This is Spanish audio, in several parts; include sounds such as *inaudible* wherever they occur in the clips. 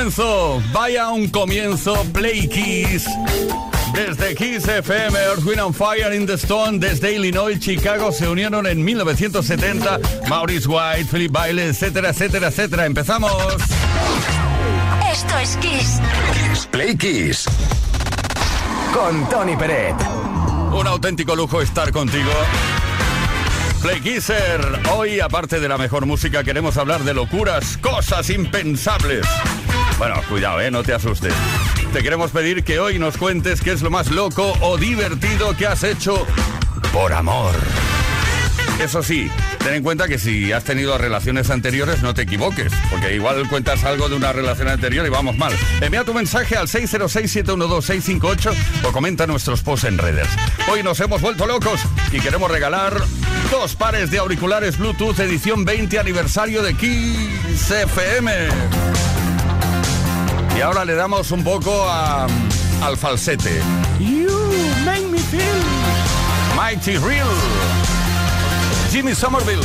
comienzo, vaya un comienzo, Play Kiss. Desde Kiss FM, Earth, Wind and Fire in the Stone, desde Illinois, Chicago, se unieron en 1970 Maurice White, Philip Bailey, etcétera, etcétera, etcétera. Empezamos. Esto es Kiss. Play Kiss. Con Tony Peret. Un auténtico lujo estar contigo. Play Kisser. Hoy, aparte de la mejor música, queremos hablar de locuras, cosas impensables. Bueno, cuidado, ¿eh? No te asustes. Te queremos pedir que hoy nos cuentes qué es lo más loco o divertido que has hecho por amor. Eso sí, ten en cuenta que si has tenido relaciones anteriores no te equivoques, porque igual cuentas algo de una relación anterior y vamos mal. Envía tu mensaje al 606-712-658 o comenta nuestros posts en redes. Hoy nos hemos vuelto locos y queremos regalar dos pares de auriculares Bluetooth edición 20 aniversario de Kiss FM. Y ahora le damos un poco a- al falsete. You make me feel mighty real. Jimmy Somerville.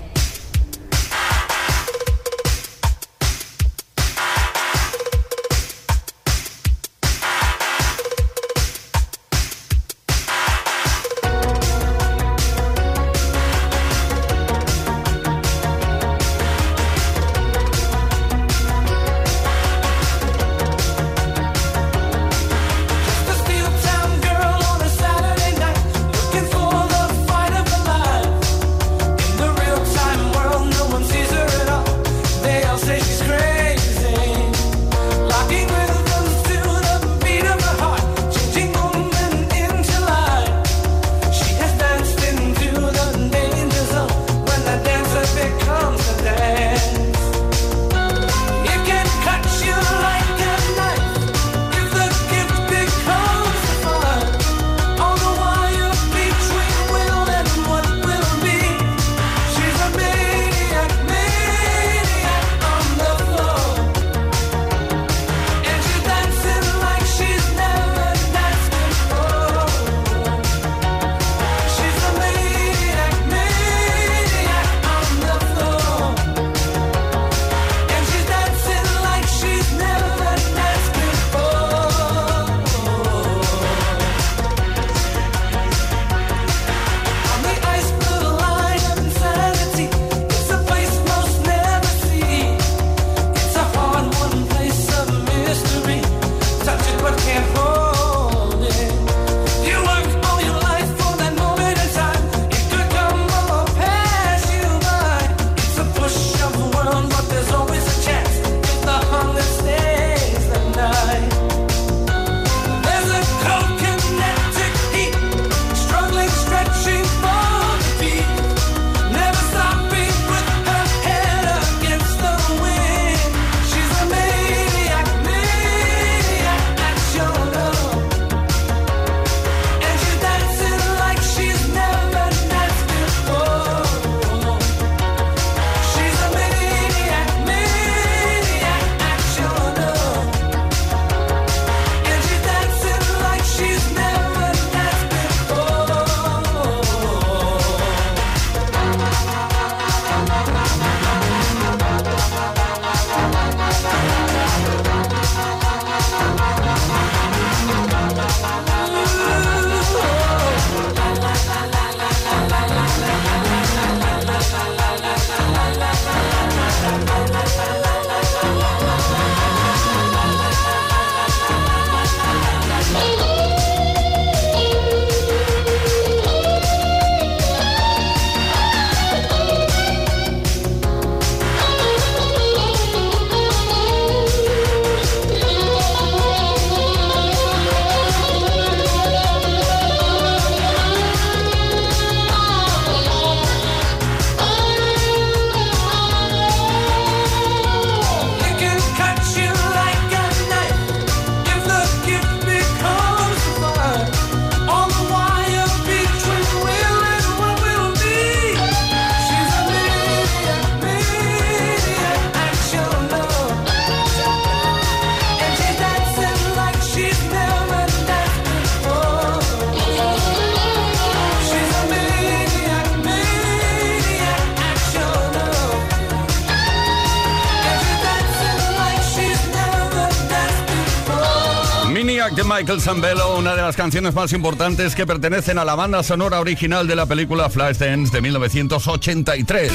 Michael Zambello, una de las canciones más importantes que pertenecen a la banda sonora original de la película Flashdance de 1983.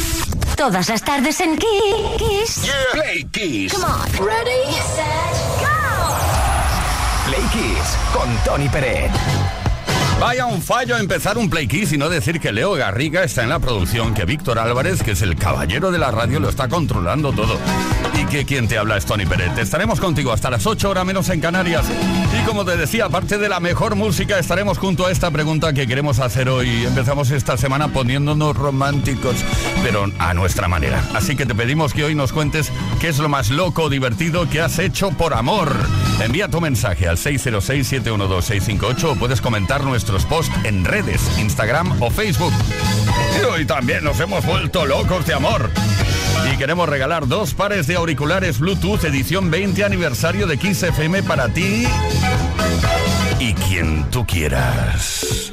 Todas las tardes en Kiss. Play Kiss. Come on. Ready, set, go. Play Kiss con Tony Pérez. Vaya un fallo empezar un Play Kiss y no decir que Leo Garriga está en la producción, que Víctor Álvarez, que es el caballero de la radio, lo está controlando todo. Y que quien te habla es Tony Pérez. Estaremos contigo hasta las 8 horas menos en Canarias. Y como te decía, aparte de la mejor música, estaremos junto a esta pregunta que queremos hacer hoy. Empezamos esta semana poniéndonos románticos, pero a nuestra manera. Así que te pedimos que hoy nos cuentes qué es lo más loco divertido que has hecho por amor. Envía tu mensaje al 606-712-658 o puedes comentar nuestros posts en redes, Instagram o Facebook. Y hoy también nos hemos vuelto locos de amor. Y queremos regalar dos pares de auriculares Bluetooth edición 20 aniversario de Kiss FM para ti y quien tú quieras.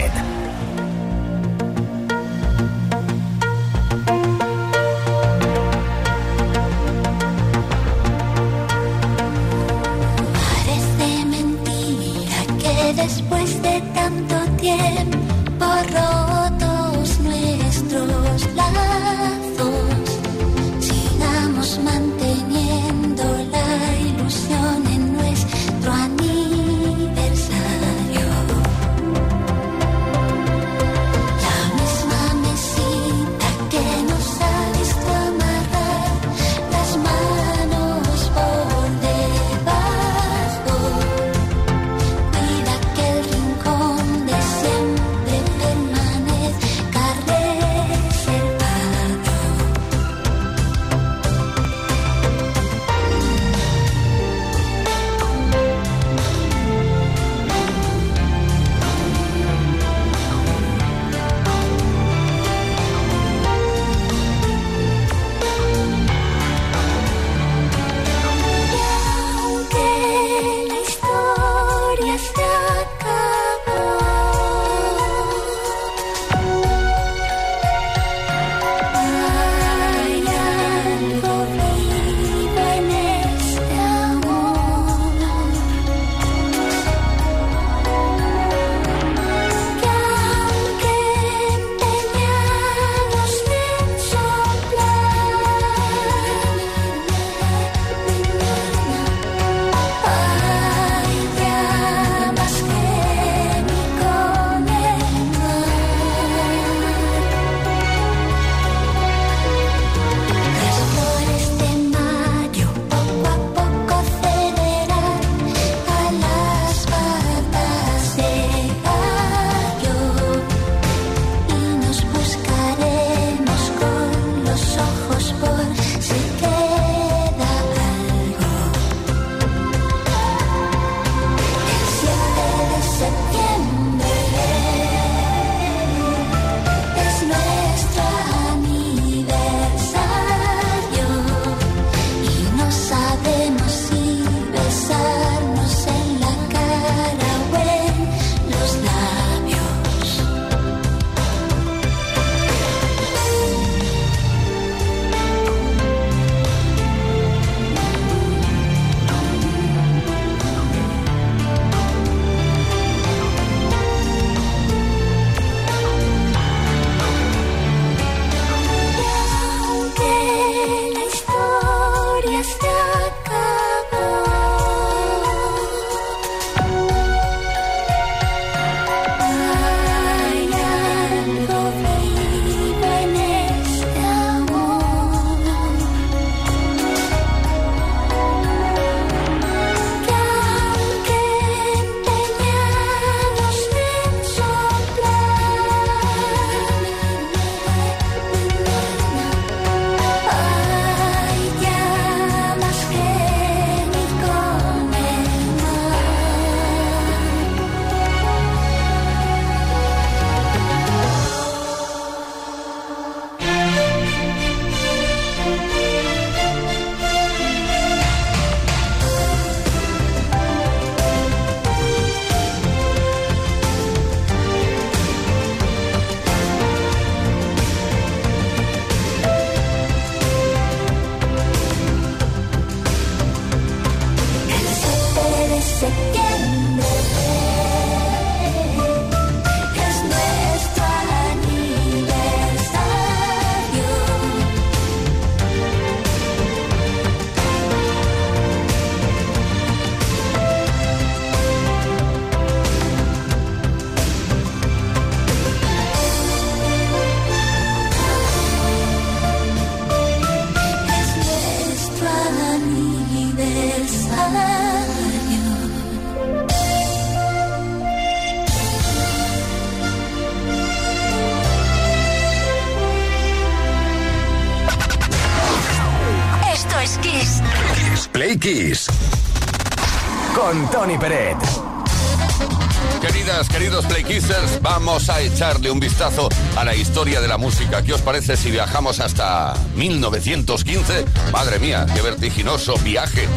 Echarle un vistazo a la historia de la música. ¿Qué os parece si viajamos hasta 1915? Madre mía, qué vertiginoso viaje.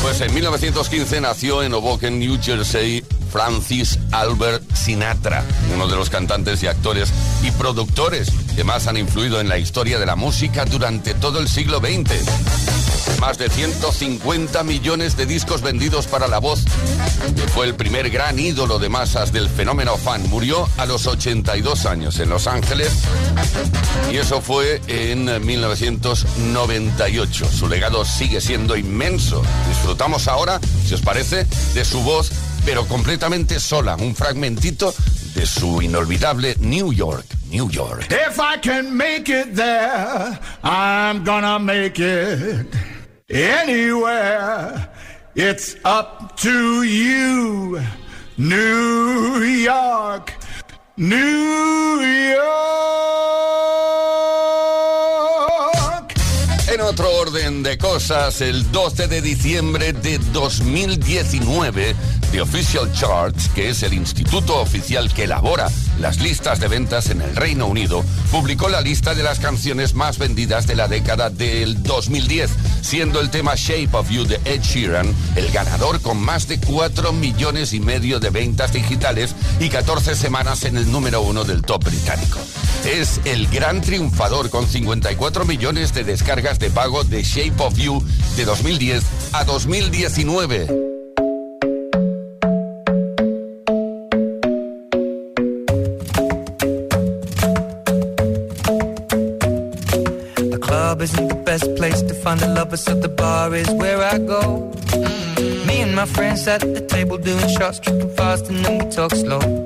Pues en 1915 nació en Hoboken, New Jersey, Francis Albert Sinatra, uno de los cantantes y actores y productores que más han influido en la historia de la música durante todo el siglo XX. Más de 150 millones de discos vendidos para la voz, fue el primer gran ídolo de masas del fenómeno fan. Murió a los 82 años en Los Ángeles y eso fue en 1998. Su legado sigue siendo inmenso. Disfrutamos ahora, si os parece, de su voz, pero completamente sola. Un fragmentito de su inolvidable New York. New York. If I can make it there, I'm gonna make it anywhere. It's up to you, New York, New York. En otro orden de cosas, el 12 de diciembre de 2019, The Official Charts, que es el instituto oficial que elabora las listas de ventas en el Reino Unido, publicó la lista de las canciones más vendidas de la década del 2010, siendo el tema Shape of You de Ed Sheeran el ganador con más de 4 millones y medio de ventas digitales y 14 semanas en el número uno del top británico. Es el gran triunfador con 54 millones de descargas de pago de Shape of You de 2010 a 2019. A so the bar is where I go. Mm. Me and my friends sat at the table doing shots, tripping fast, and then we talk slow.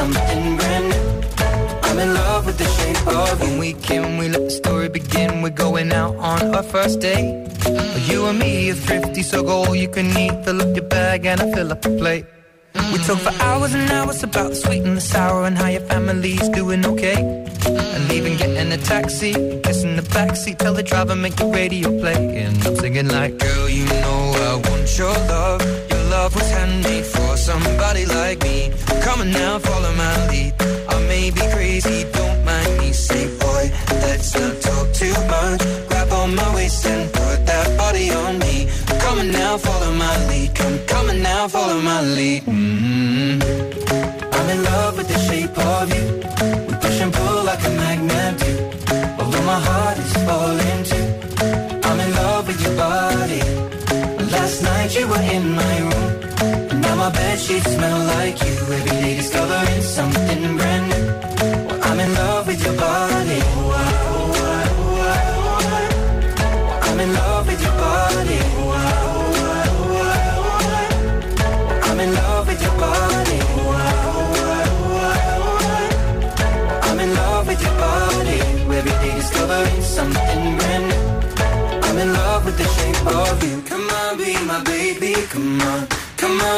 something brand new. I'm in love with the shape of you. When we came, we let the story begin. We're going out on our first date. You and me are thrifty, so go all you can eat. Fill up your bag and I fill up the plate. We talk for hours and hours about the sweet and the sour and how your family's doing okay. And even getting a taxi, kissing the backseat, tell the driver make the radio play. And I'm singing like, girl, you know I want your love. Your love was handmade for somebody like me. Come on now, follow my lead. I may be crazy, don't mind me. Say, boy, let's not talk too much. Grab on my waist and put that body on me. Come on now, follow my lead. Come, come on now, follow my lead. mm I'm in love with the shape of you. We push and pull like a magnet sheets smell like you. Every day discovering something brand new. Well, I'm in love with your body. I'm in love with your body. I'm in love with your body. I'm in love with your body. Every day discovering something brand new. I'm in love with the shape of you. Come on, be my baby, come on.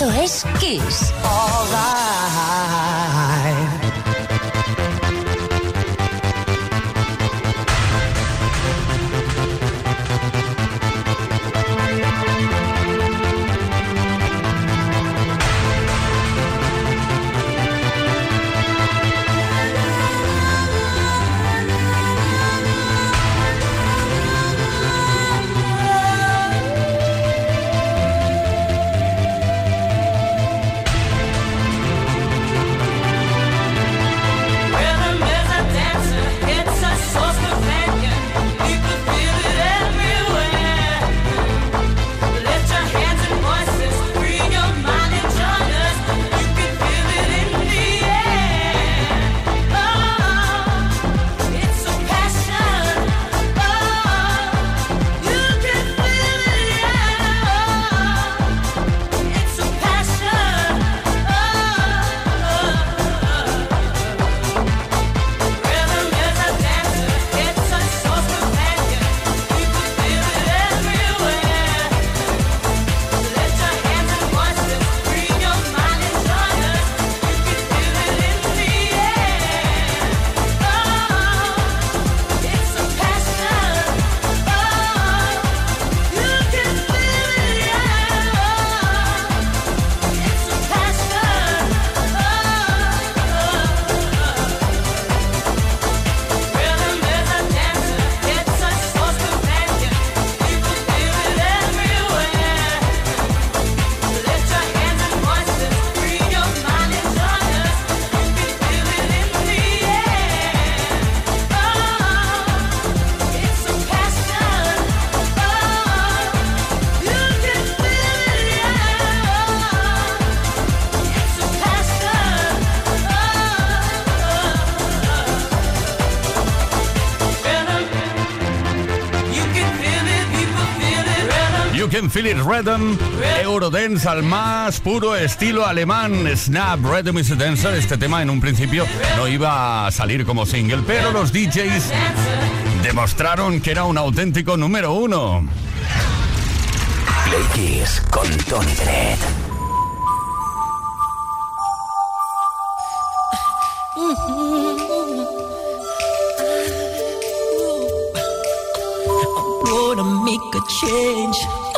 Esto es Kiss. It Rhythm, Eurodance al más puro estilo alemán, Snap Rhythm is a Dancer. Este tema en un principio no iba a salir como single, pero los DJs demostraron que era un auténtico número uno. Play Kiss con Tony Bennett. gonna make a change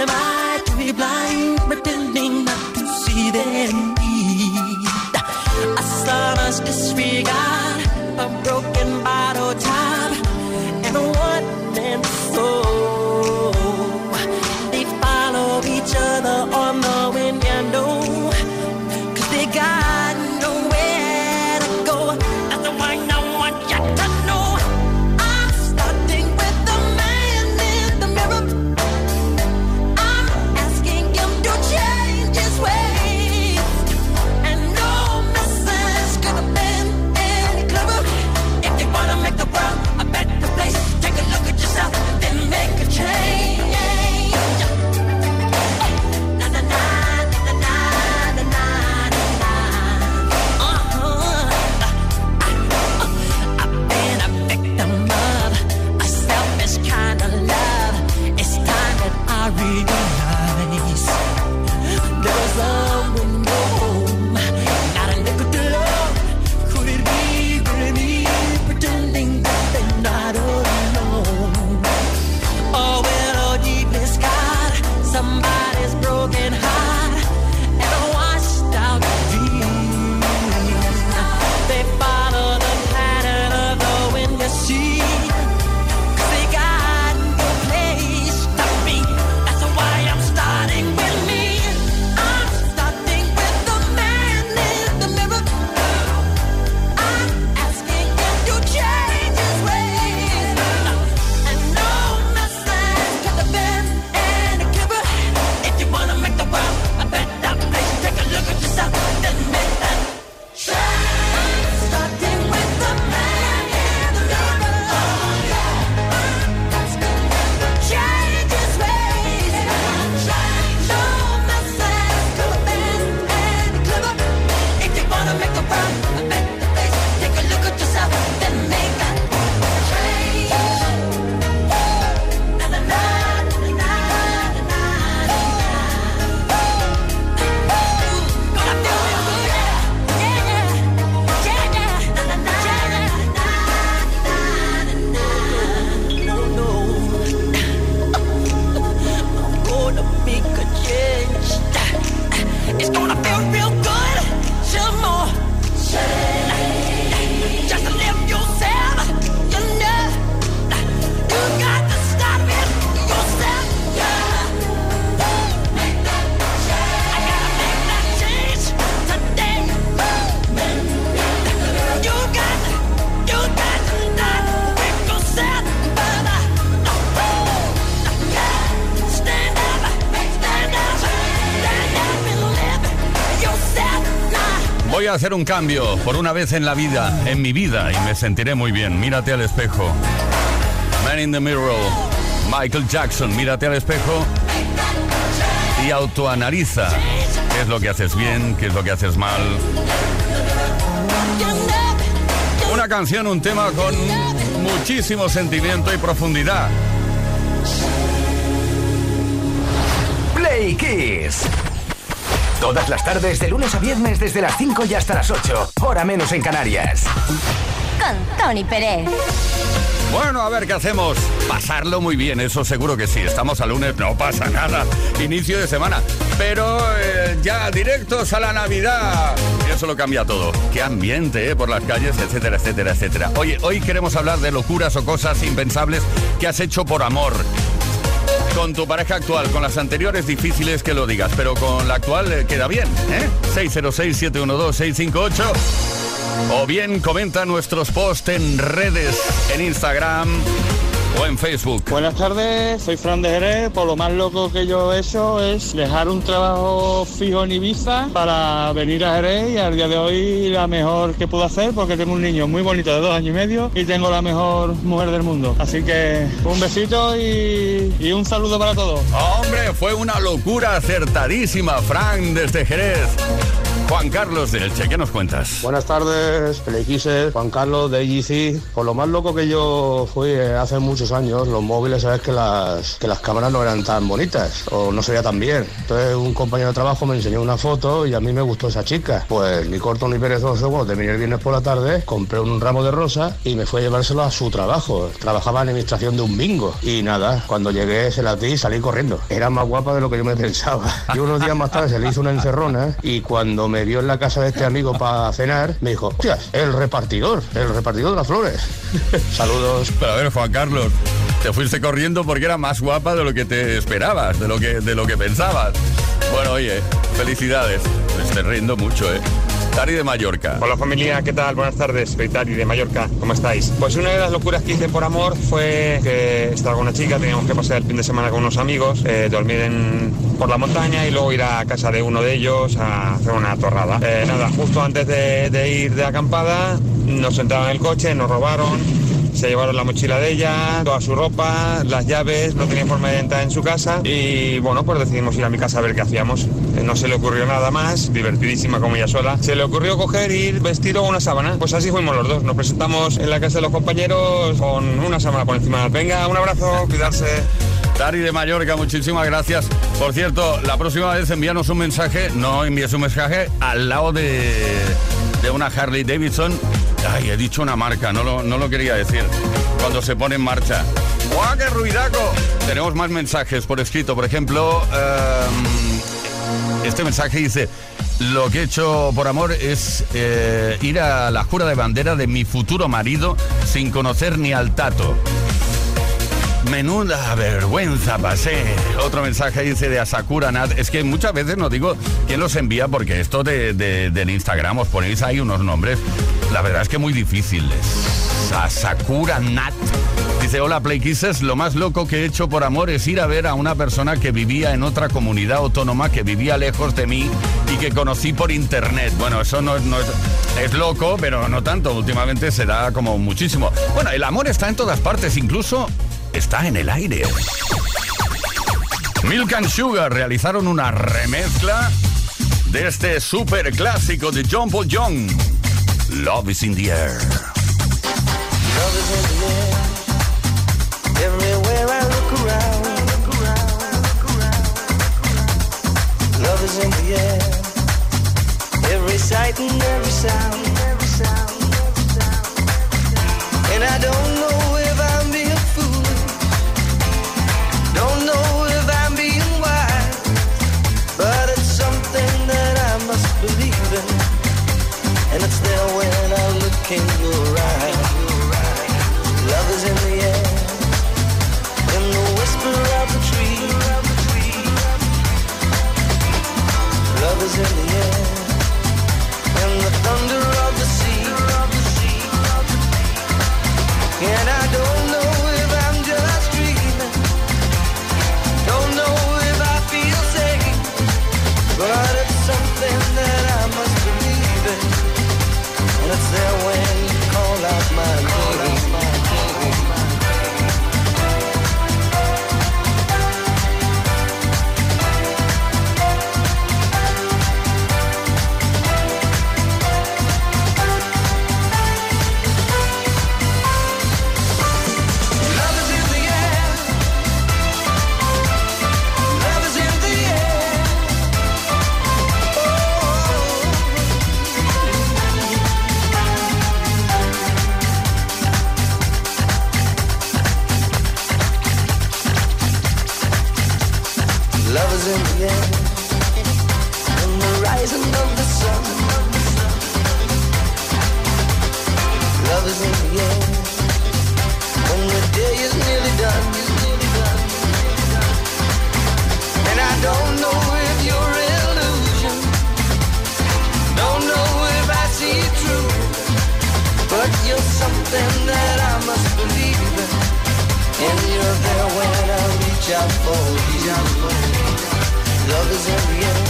Am I to be blind, pretending hacer un cambio por una vez en la vida, en mi vida, y me sentiré muy bien. Mírate al espejo. Man in the Mirror. Michael Jackson, mírate al espejo y autoanaliza qué es lo que haces bien, qué es lo que haces mal. Una canción, un tema con muchísimo sentimiento y profundidad. Play Kiss. Todas las tardes, de lunes a viernes, desde las 5 y hasta las 8. Hora menos en Canarias. Con Tony Pérez. Bueno, a ver qué hacemos. Pasarlo muy bien, eso seguro que sí. Estamos a lunes, no pasa nada. Inicio de semana. Pero eh, ya directos a la Navidad. Y eso lo cambia todo. Qué ambiente, ¿eh? Por las calles, etcétera, etcétera, etcétera. Oye, hoy queremos hablar de locuras o cosas impensables que has hecho por amor. Con tu pareja actual, con las anteriores difíciles que lo digas, pero con la actual eh, queda bien, ¿eh? 606-712-658. O bien comenta nuestros posts en redes, en Instagram o en Facebook. Buenas tardes, soy Fran de Jerez. Por lo más loco que yo he hecho es dejar un trabajo fijo en Ibiza para venir a Jerez y al día de hoy la mejor que puedo hacer porque tengo un niño muy bonito de dos años y medio y tengo la mejor mujer del mundo. Así que un besito y, y un saludo para todos. Hombre, fue una locura acertadísima, Fran, desde Jerez. Juan Carlos de Elche, ¿qué nos cuentas? Buenas tardes, Pelequises, Juan Carlos de EGC. Por lo más loco que yo fui eh, hace muchos años, los móviles, sabes que las, que las cámaras no eran tan bonitas o no se veía tan bien. Entonces un compañero de trabajo me enseñó una foto y a mí me gustó esa chica. Pues ni corto ni perezoso, cuando terminé el viernes por la tarde, compré un ramo de rosa y me fui a llevárselo a su trabajo. Trabajaba en administración de un bingo. Y nada, cuando llegué se la di y salí corriendo. Era más guapa de lo que yo me *laughs* pensaba. Y unos días más tarde se le hizo una encerrona y cuando me vio en la casa de este amigo para cenar, me dijo, hostias, el repartidor, el repartidor de las flores. *laughs* Saludos. Pero a ver, Juan Carlos, te fuiste corriendo porque era más guapa de lo que te esperabas, de lo que, de lo que pensabas. Bueno, oye, felicidades. Me estoy riendo mucho, ¿eh? Tari de Mallorca. Hola familia, ¿qué tal? Buenas tardes, soy Tari de Mallorca, ¿cómo estáis? Pues una de las locuras que hice por amor fue que estaba con una chica, teníamos que pasar el fin de semana con unos amigos, eh, dormir en, por la montaña y luego ir a casa de uno de ellos a hacer una torrada. Eh, nada, justo antes de, de ir de acampada nos entraron en el coche, nos robaron, se llevaron la mochila de ella, toda su ropa, las llaves, no tenía forma de entrar en su casa y bueno, pues decidimos ir a mi casa a ver qué hacíamos. Eh, No se le ocurrió nada más, divertidísima como ella sola. Se le ocurrió coger, ir vestido una sábana. Pues así fuimos los dos. Nos presentamos en la casa de los compañeros con una sábana por encima. Venga, un abrazo, cuidarse. Tari de Mallorca, muchísimas gracias. Por cierto, la próxima vez envíanos un mensaje, no envíes un mensaje al lado de, de una Harley Davidson. Ay, he dicho una marca, no lo, no lo quería decir. Cuando se pone en marcha. ¡Guau, qué ruidaco! Tenemos más mensajes por escrito. Por ejemplo, em, este mensaje dice... Lo que he hecho por amor es eh, ir a la jura de bandera de mi futuro marido sin conocer ni al tato. Menuda vergüenza pasé. Otro mensaje dice de Asakura Nat. Es que muchas veces no digo quién los envía porque esto de, de- del Instagram os ponéis ahí unos nombres. La verdad es que muy difíciles. Asakura Nat. Dice, hola Play Kisses, lo más loco que he hecho por amor es ir a ver a una persona que vivía en otra comunidad autónoma, que vivía lejos de mí y que conocí por internet. Bueno, eso no, no es, es loco, pero no tanto. Últimamente se da como muchísimo. Bueno, el amor está en todas partes, incluso está en el aire. Milk and Sugar realizaron una remezcla de este super clásico de John Paul Young. Love is in the air. Love is in the air. Everywhere I look around. Love is in the air. Every sight and every sound. And I don't know can you something that I must believe in. And you're there when I reach out for you. Love is in the air.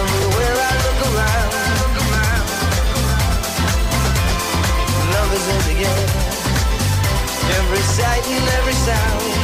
Everywhere I look around. Love is in the air. Every sight and every sound.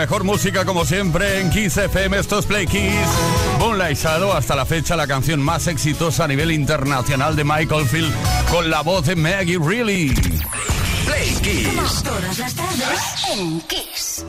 mejor música como siempre en Kiss FM. Estos Play Kiss. Moonlightado hasta la fecha la canción más exitosa a nivel internacional de Michael Field con la voz de Maggie Reilly. Play todas las tardes en Kiss.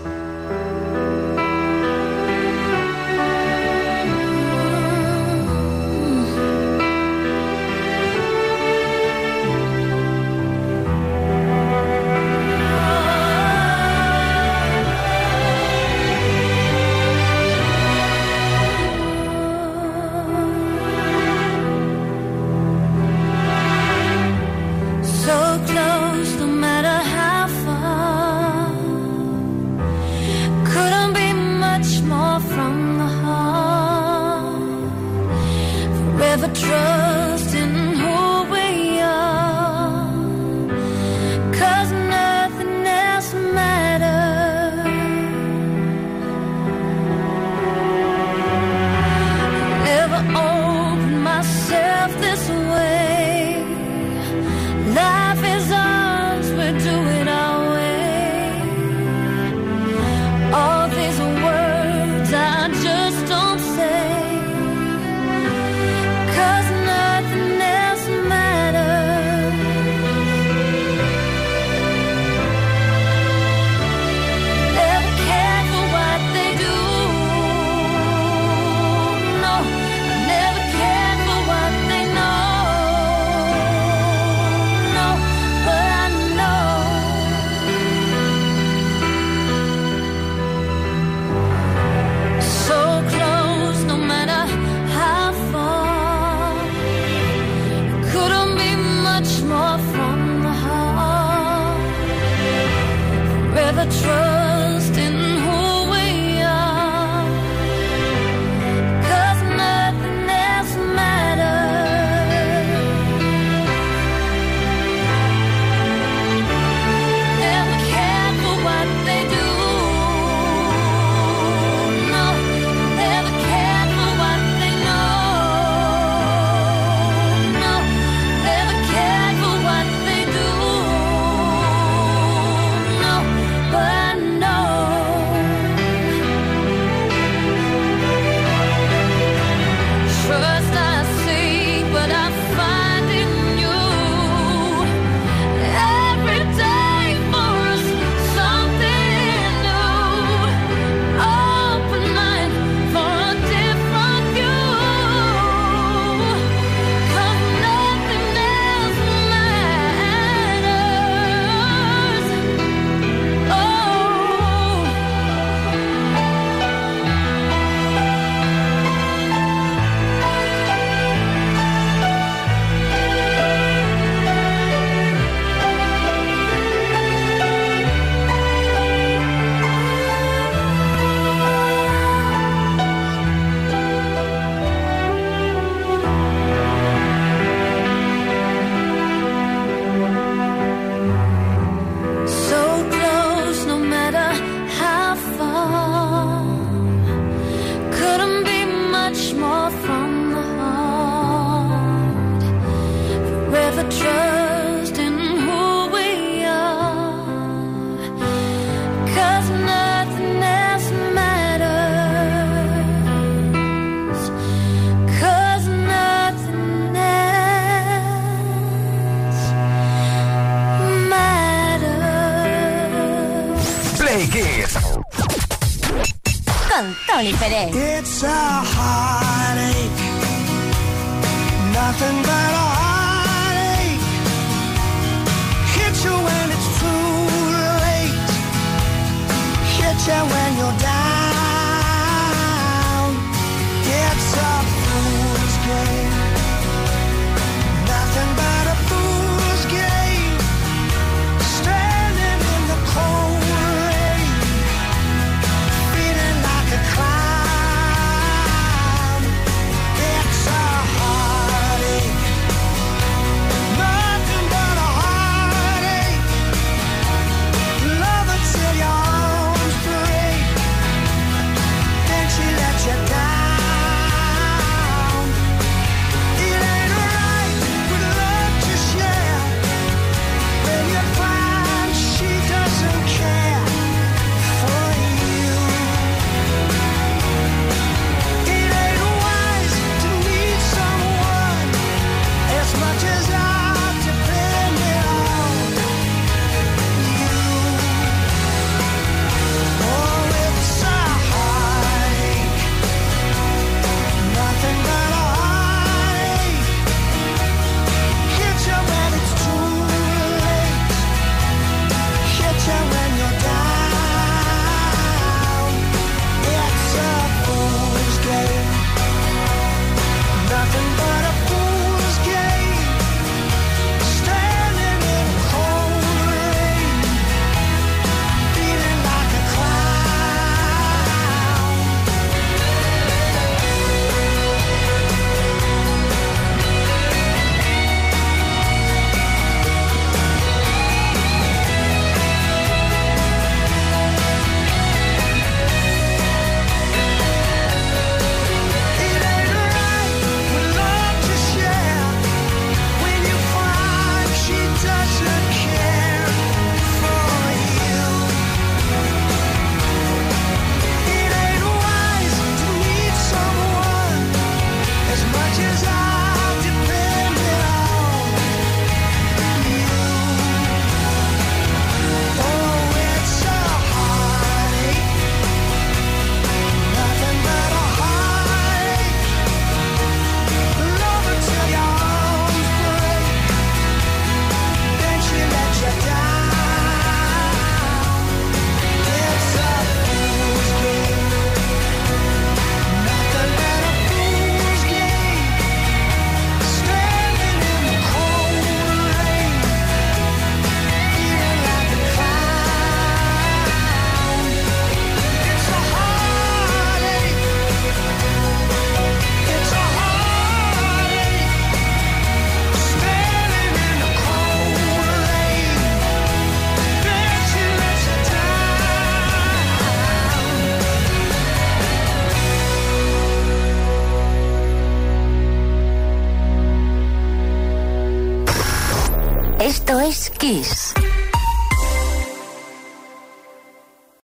myself this way